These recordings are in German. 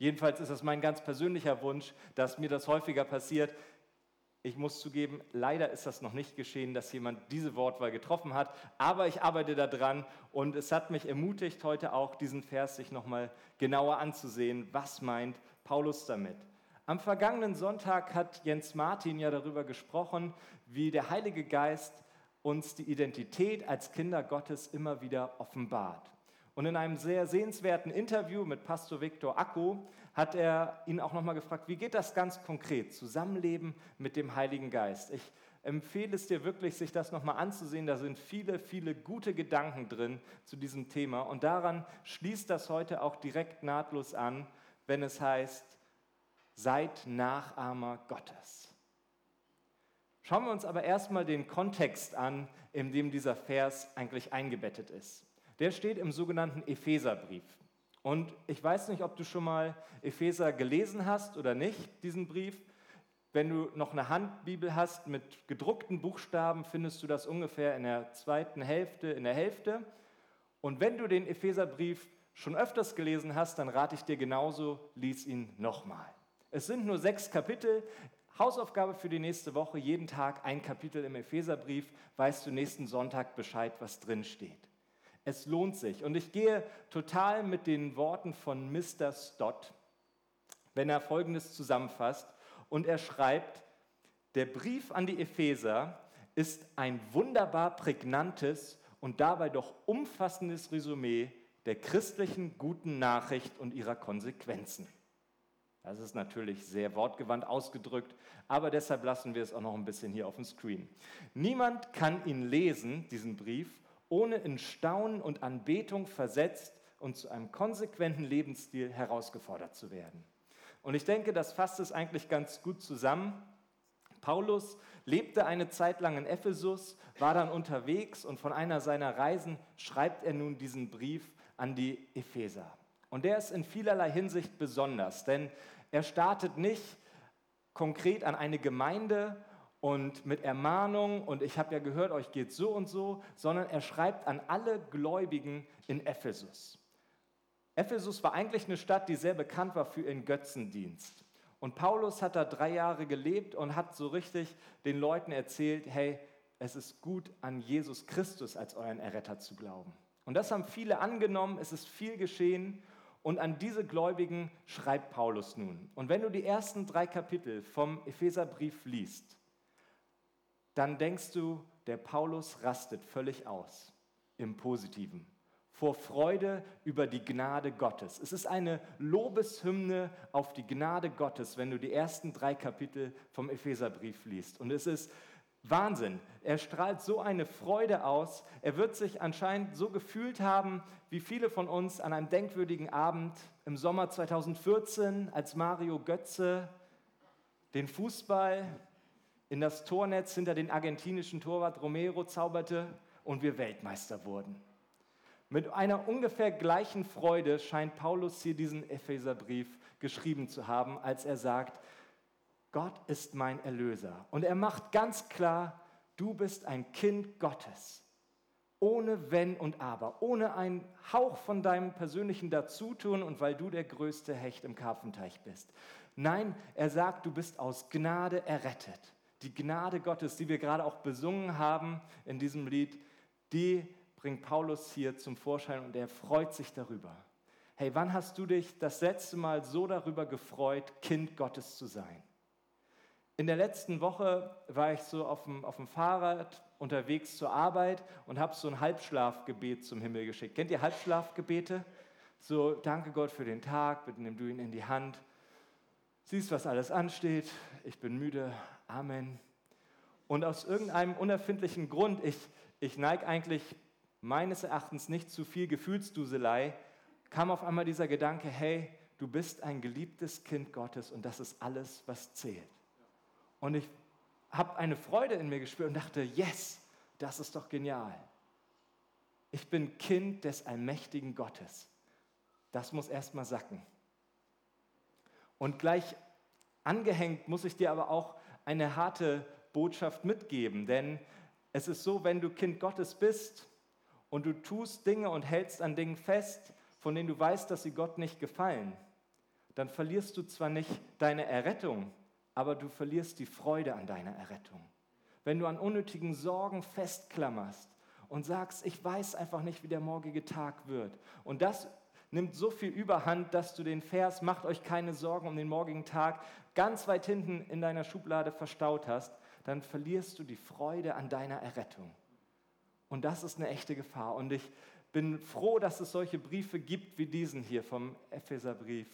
Jedenfalls ist es mein ganz persönlicher Wunsch, dass mir das häufiger passiert. Ich muss zugeben, leider ist das noch nicht geschehen, dass jemand diese Wortwahl getroffen hat, aber ich arbeite daran und es hat mich ermutigt, heute auch diesen Vers sich nochmal genauer anzusehen. Was meint Paulus damit? Am vergangenen Sonntag hat Jens Martin ja darüber gesprochen, wie der Heilige Geist uns die Identität als Kinder Gottes immer wieder offenbart. Und in einem sehr sehenswerten Interview mit Pastor Viktor Akko hat er ihn auch nochmal gefragt, wie geht das ganz konkret, Zusammenleben mit dem Heiligen Geist? Ich empfehle es dir wirklich, sich das nochmal anzusehen. Da sind viele, viele gute Gedanken drin zu diesem Thema. Und daran schließt das heute auch direkt nahtlos an, wenn es heißt, seid Nachahmer Gottes. Schauen wir uns aber erstmal den Kontext an, in dem dieser Vers eigentlich eingebettet ist der steht im sogenannten Epheserbrief. Und ich weiß nicht, ob du schon mal Epheser gelesen hast oder nicht, diesen Brief. Wenn du noch eine Handbibel hast mit gedruckten Buchstaben, findest du das ungefähr in der zweiten Hälfte, in der Hälfte. Und wenn du den Epheserbrief schon öfters gelesen hast, dann rate ich dir genauso, lies ihn nochmal. Es sind nur sechs Kapitel. Hausaufgabe für die nächste Woche, jeden Tag ein Kapitel im Epheserbrief, weißt du nächsten Sonntag Bescheid, was drin steht. Es lohnt sich. Und ich gehe total mit den Worten von Mr. Stott, wenn er Folgendes zusammenfasst. Und er schreibt, der Brief an die Epheser ist ein wunderbar prägnantes und dabei doch umfassendes Resümee der christlichen guten Nachricht und ihrer Konsequenzen. Das ist natürlich sehr wortgewandt ausgedrückt, aber deshalb lassen wir es auch noch ein bisschen hier auf dem Screen. Niemand kann ihn lesen, diesen Brief, ohne in Staunen und Anbetung versetzt und zu einem konsequenten Lebensstil herausgefordert zu werden. Und ich denke, das fasst es eigentlich ganz gut zusammen. Paulus lebte eine Zeit lang in Ephesus, war dann unterwegs und von einer seiner Reisen schreibt er nun diesen Brief an die Epheser. Und der ist in vielerlei Hinsicht besonders, denn er startet nicht konkret an eine Gemeinde und mit Ermahnung und ich habe ja gehört, euch geht so und so, sondern er schreibt an alle Gläubigen in Ephesus. Ephesus war eigentlich eine Stadt, die sehr bekannt war für ihren Götzendienst. Und Paulus hat da drei Jahre gelebt und hat so richtig den Leuten erzählt, hey, es ist gut, an Jesus Christus als euren Erretter zu glauben. Und das haben viele angenommen, es ist viel geschehen und an diese Gläubigen schreibt Paulus nun. Und wenn du die ersten drei Kapitel vom Epheserbrief liest, dann denkst du, der Paulus rastet völlig aus im positiven vor Freude über die Gnade Gottes. Es ist eine Lobeshymne auf die Gnade Gottes, wenn du die ersten drei Kapitel vom Epheserbrief liest. Und es ist Wahnsinn. Er strahlt so eine Freude aus. Er wird sich anscheinend so gefühlt haben, wie viele von uns an einem denkwürdigen Abend im Sommer 2014, als Mario Götze den Fußball in das Tornetz hinter den argentinischen Torwart Romero zauberte und wir Weltmeister wurden. Mit einer ungefähr gleichen Freude scheint Paulus hier diesen Epheserbrief geschrieben zu haben, als er sagt, Gott ist mein Erlöser. Und er macht ganz klar, du bist ein Kind Gottes. Ohne Wenn und Aber, ohne einen Hauch von deinem persönlichen Dazutun und weil du der größte Hecht im Karpfenteich bist. Nein, er sagt, du bist aus Gnade errettet die Gnade Gottes, die wir gerade auch besungen haben in diesem Lied, die bringt Paulus hier zum Vorschein und er freut sich darüber. Hey, wann hast du dich das letzte Mal so darüber gefreut, Kind Gottes zu sein? In der letzten Woche war ich so auf dem, auf dem Fahrrad unterwegs zur Arbeit und habe so ein Halbschlafgebet zum Himmel geschickt. Kennt ihr Halbschlafgebete? So, danke Gott für den Tag, bitte nimm du ihn in die Hand siehst, was alles ansteht, ich bin müde, Amen. Und aus irgendeinem unerfindlichen Grund, ich, ich neige eigentlich meines Erachtens nicht zu viel Gefühlsduselei, kam auf einmal dieser Gedanke, hey, du bist ein geliebtes Kind Gottes und das ist alles, was zählt. Und ich habe eine Freude in mir gespürt und dachte, yes, das ist doch genial. Ich bin Kind des allmächtigen Gottes. Das muss erst mal sacken. Und gleich angehängt muss ich dir aber auch eine harte Botschaft mitgeben, denn es ist so, wenn du Kind Gottes bist und du tust Dinge und hältst an Dingen fest, von denen du weißt, dass sie Gott nicht gefallen, dann verlierst du zwar nicht deine Errettung, aber du verlierst die Freude an deiner Errettung. Wenn du an unnötigen Sorgen festklammerst und sagst, ich weiß einfach nicht, wie der morgige Tag wird. Und das nimmt so viel Überhand, dass du den Vers, macht euch keine Sorgen um den morgigen Tag, ganz weit hinten in deiner Schublade verstaut hast, dann verlierst du die Freude an deiner Errettung. Und das ist eine echte Gefahr. Und ich bin froh, dass es solche Briefe gibt wie diesen hier vom Epheserbrief,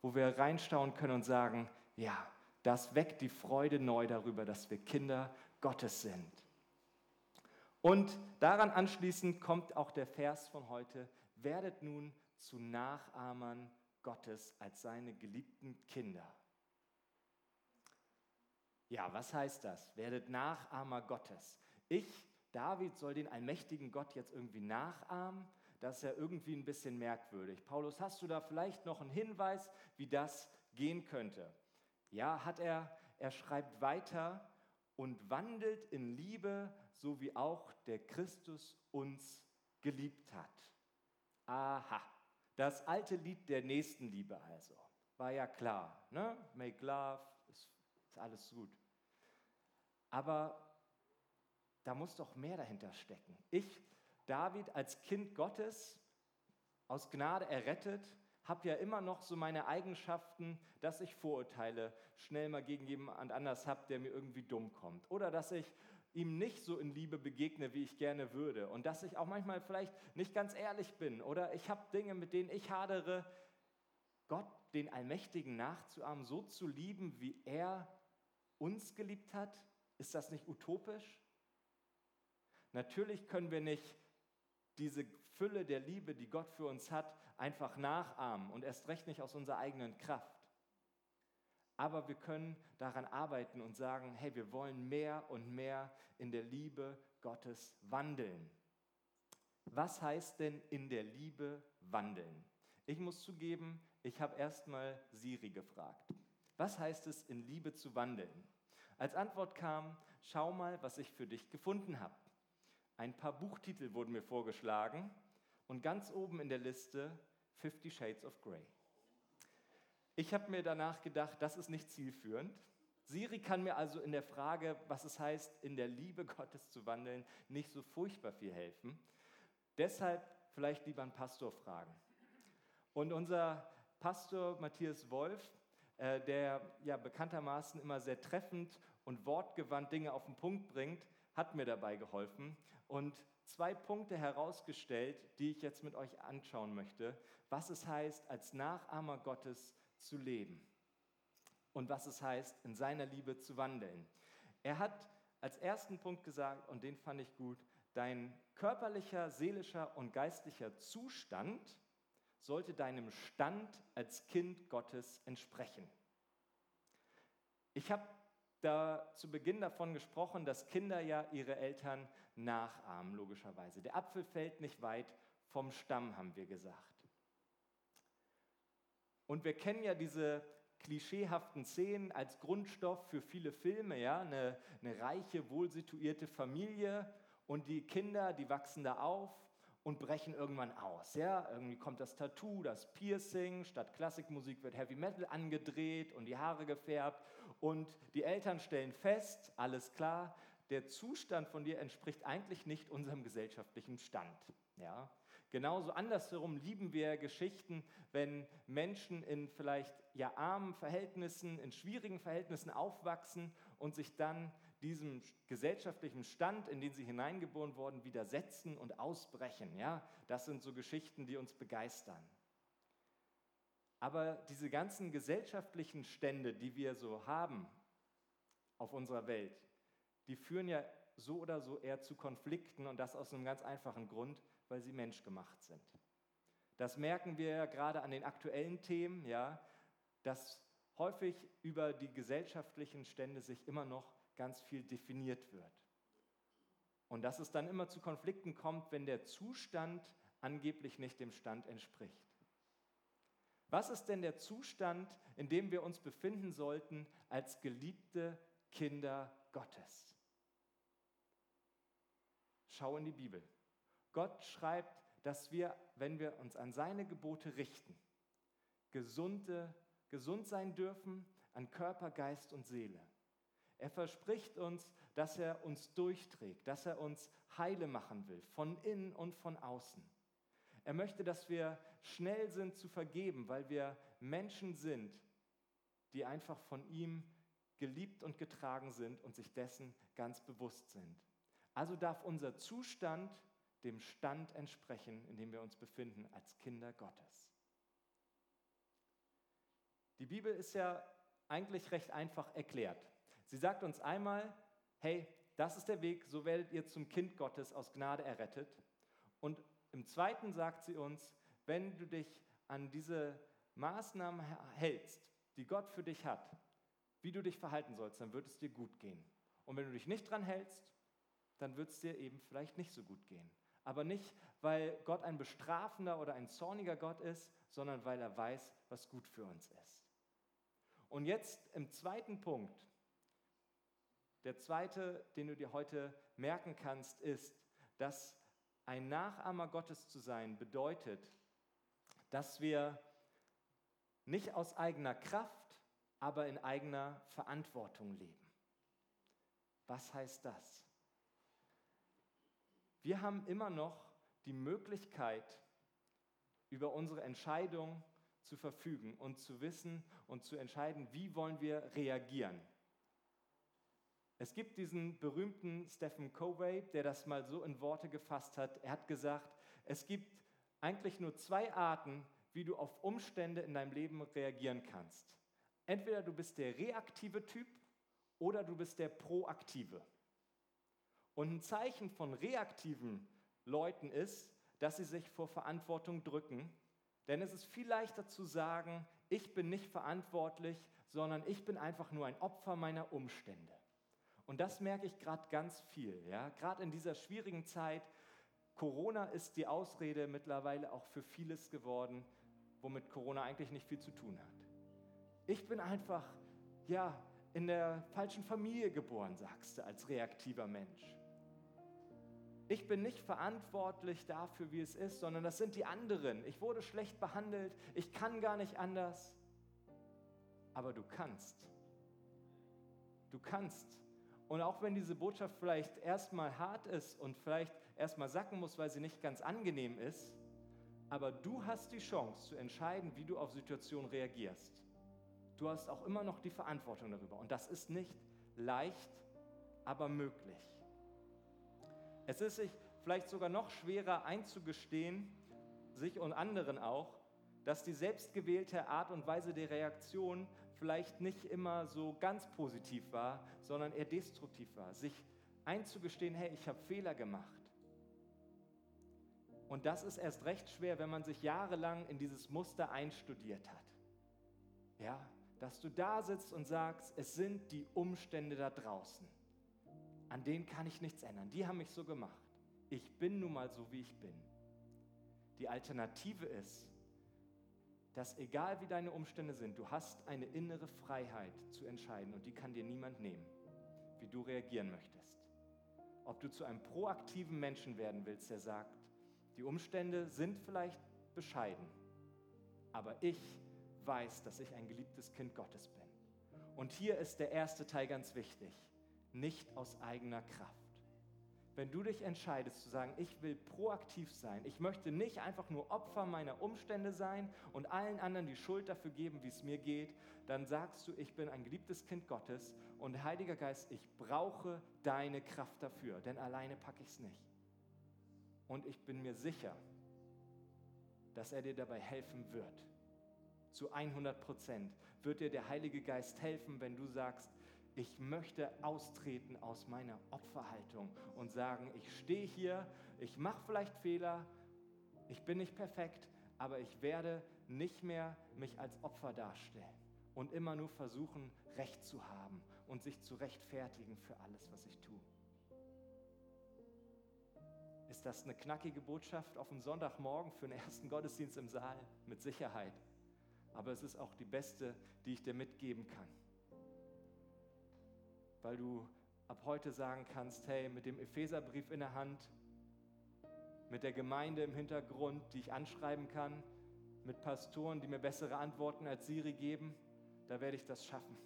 wo wir reinschauen können und sagen, ja, das weckt die Freude neu darüber, dass wir Kinder Gottes sind. Und daran anschließend kommt auch der Vers von heute, werdet nun zu Nachahmern Gottes als seine geliebten Kinder. Ja, was heißt das? Werdet Nachahmer Gottes. Ich, David, soll den allmächtigen Gott jetzt irgendwie nachahmen? Das ist ja irgendwie ein bisschen merkwürdig. Paulus, hast du da vielleicht noch einen Hinweis, wie das gehen könnte? Ja, hat er. Er schreibt weiter und wandelt in Liebe, so wie auch der Christus uns geliebt hat. Aha, das alte Lied der Nächstenliebe also. War ja klar, ne? Make love, ist, ist alles gut. Aber da muss doch mehr dahinter stecken. Ich, David, als Kind Gottes, aus Gnade errettet, habe ja immer noch so meine Eigenschaften, dass ich Vorurteile schnell mal gegen jemand anders habe, der mir irgendwie dumm kommt. Oder dass ich ihm nicht so in Liebe begegne, wie ich gerne würde. Und dass ich auch manchmal vielleicht nicht ganz ehrlich bin. Oder ich habe Dinge, mit denen ich hadere. Gott, den Allmächtigen nachzuahmen, so zu lieben, wie er uns geliebt hat, ist das nicht utopisch? Natürlich können wir nicht diese Fülle der Liebe, die Gott für uns hat, einfach nachahmen und erst recht nicht aus unserer eigenen Kraft. Aber wir können daran arbeiten und sagen, hey, wir wollen mehr und mehr in der Liebe Gottes wandeln. Was heißt denn in der Liebe wandeln? Ich muss zugeben, ich habe erstmal Siri gefragt. Was heißt es, in Liebe zu wandeln? Als Antwort kam, schau mal, was ich für dich gefunden habe. Ein paar Buchtitel wurden mir vorgeschlagen und ganz oben in der Liste Fifty Shades of Grey. Ich habe mir danach gedacht, das ist nicht zielführend. Siri kann mir also in der Frage, was es heißt, in der Liebe Gottes zu wandeln, nicht so furchtbar viel helfen. Deshalb vielleicht lieber einen Pastor fragen. Und unser Pastor Matthias Wolf, äh, der ja bekanntermaßen immer sehr treffend und wortgewandt Dinge auf den Punkt bringt, hat mir dabei geholfen und zwei Punkte herausgestellt, die ich jetzt mit euch anschauen möchte, was es heißt, als Nachahmer Gottes zu leben und was es heißt, in seiner Liebe zu wandeln. Er hat als ersten Punkt gesagt, und den fand ich gut, dein körperlicher, seelischer und geistlicher Zustand sollte deinem Stand als Kind Gottes entsprechen. Ich habe da zu Beginn davon gesprochen, dass Kinder ja ihre Eltern nachahmen, logischerweise. Der Apfel fällt nicht weit vom Stamm, haben wir gesagt. Und wir kennen ja diese klischeehaften Szenen als Grundstoff für viele Filme, ja, eine, eine reiche, wohlsituierte Familie und die Kinder, die wachsen da auf und brechen irgendwann aus. Ja? Irgendwie kommt das Tattoo, das Piercing, statt Klassikmusik wird Heavy Metal angedreht und die Haare gefärbt und die Eltern stellen fest, alles klar, der Zustand von dir entspricht eigentlich nicht unserem gesellschaftlichen Stand. Ja? Genauso andersherum lieben wir Geschichten, wenn Menschen in vielleicht ja armen Verhältnissen, in schwierigen Verhältnissen aufwachsen und sich dann diesem gesellschaftlichen Stand, in den sie hineingeboren wurden, widersetzen und ausbrechen. Ja, das sind so Geschichten, die uns begeistern. Aber diese ganzen gesellschaftlichen Stände, die wir so haben auf unserer Welt, die führen ja so oder so eher zu Konflikten und das aus einem ganz einfachen Grund, weil sie menschgemacht sind. Das merken wir ja gerade an den aktuellen Themen, ja, dass häufig über die gesellschaftlichen Stände sich immer noch ganz viel definiert wird. Und dass es dann immer zu Konflikten kommt, wenn der Zustand angeblich nicht dem Stand entspricht. Was ist denn der Zustand, in dem wir uns befinden sollten als geliebte Kinder Gottes? Schau in die Bibel. Gott schreibt, dass wir, wenn wir uns an seine Gebote richten, gesunde, gesund sein dürfen an Körper, Geist und Seele. Er verspricht uns, dass er uns durchträgt, dass er uns heile machen will, von innen und von außen. Er möchte, dass wir schnell sind zu vergeben, weil wir Menschen sind, die einfach von ihm geliebt und getragen sind und sich dessen ganz bewusst sind. Also darf unser Zustand dem Stand entsprechen, in dem wir uns befinden als Kinder Gottes. Die Bibel ist ja eigentlich recht einfach erklärt. Sie sagt uns einmal, hey, das ist der Weg, so werdet ihr zum Kind Gottes aus Gnade errettet. Und im zweiten sagt sie uns, wenn du dich an diese Maßnahmen hältst, die Gott für dich hat, wie du dich verhalten sollst, dann wird es dir gut gehen. Und wenn du dich nicht dran hältst, dann wird es dir eben vielleicht nicht so gut gehen. Aber nicht, weil Gott ein bestrafender oder ein zorniger Gott ist, sondern weil er weiß, was gut für uns ist. Und jetzt im zweiten Punkt, der zweite, den du dir heute merken kannst, ist, dass ein Nachahmer Gottes zu sein bedeutet, dass wir nicht aus eigener Kraft, aber in eigener Verantwortung leben. Was heißt das? Wir haben immer noch die Möglichkeit, über unsere Entscheidung zu verfügen und zu wissen und zu entscheiden, wie wollen wir reagieren. Es gibt diesen berühmten Stephen Covey, der das mal so in Worte gefasst hat. Er hat gesagt, es gibt eigentlich nur zwei Arten, wie du auf Umstände in deinem Leben reagieren kannst. Entweder du bist der reaktive Typ oder du bist der proaktive. Und ein Zeichen von reaktiven Leuten ist, dass sie sich vor Verantwortung drücken. Denn es ist viel leichter zu sagen, ich bin nicht verantwortlich, sondern ich bin einfach nur ein Opfer meiner Umstände. Und das merke ich gerade ganz viel. Ja? Gerade in dieser schwierigen Zeit. Corona ist die Ausrede mittlerweile auch für vieles geworden, womit Corona eigentlich nicht viel zu tun hat. Ich bin einfach, ja, in der falschen Familie geboren, sagst du als reaktiver Mensch. Ich bin nicht verantwortlich dafür, wie es ist, sondern das sind die anderen. Ich wurde schlecht behandelt, ich kann gar nicht anders. Aber du kannst. Du kannst. Und auch wenn diese Botschaft vielleicht erstmal hart ist und vielleicht erstmal sacken muss, weil sie nicht ganz angenehm ist, aber du hast die Chance zu entscheiden, wie du auf Situationen reagierst. Du hast auch immer noch die Verantwortung darüber. Und das ist nicht leicht, aber möglich. Es ist sich vielleicht sogar noch schwerer einzugestehen, sich und anderen auch, dass die selbstgewählte Art und Weise der Reaktion vielleicht nicht immer so ganz positiv war, sondern eher destruktiv war. Sich einzugestehen, hey, ich habe Fehler gemacht. Und das ist erst recht schwer, wenn man sich jahrelang in dieses Muster einstudiert hat. Ja, dass du da sitzt und sagst, es sind die Umstände da draußen. An denen kann ich nichts ändern. Die haben mich so gemacht. Ich bin nun mal so, wie ich bin. Die Alternative ist, dass egal wie deine Umstände sind, du hast eine innere Freiheit zu entscheiden und die kann dir niemand nehmen, wie du reagieren möchtest. Ob du zu einem proaktiven Menschen werden willst, der sagt, die Umstände sind vielleicht bescheiden, aber ich weiß, dass ich ein geliebtes Kind Gottes bin. Und hier ist der erste Teil ganz wichtig, nicht aus eigener Kraft wenn du dich entscheidest zu sagen, ich will proaktiv sein, ich möchte nicht einfach nur Opfer meiner Umstände sein und allen anderen die Schuld dafür geben, wie es mir geht, dann sagst du, ich bin ein geliebtes Kind Gottes und Heiliger Geist, ich brauche deine Kraft dafür, denn alleine packe ich es nicht. Und ich bin mir sicher, dass er dir dabei helfen wird. Zu 100 Prozent wird dir der Heilige Geist helfen, wenn du sagst, ich möchte austreten aus meiner Opferhaltung und sagen, ich stehe hier, ich mache vielleicht Fehler, ich bin nicht perfekt, aber ich werde nicht mehr mich als Opfer darstellen und immer nur versuchen, Recht zu haben und sich zu rechtfertigen für alles, was ich tue. Ist das eine knackige Botschaft auf dem Sonntagmorgen für den ersten Gottesdienst im Saal? Mit Sicherheit. Aber es ist auch die beste, die ich dir mitgeben kann weil du ab heute sagen kannst, hey, mit dem Epheserbrief in der Hand, mit der Gemeinde im Hintergrund, die ich anschreiben kann, mit Pastoren, die mir bessere Antworten als Siri geben, da werde ich das schaffen.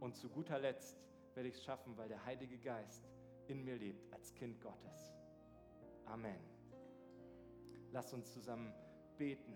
Und zu guter Letzt werde ich es schaffen, weil der Heilige Geist in mir lebt als Kind Gottes. Amen. Lass uns zusammen beten.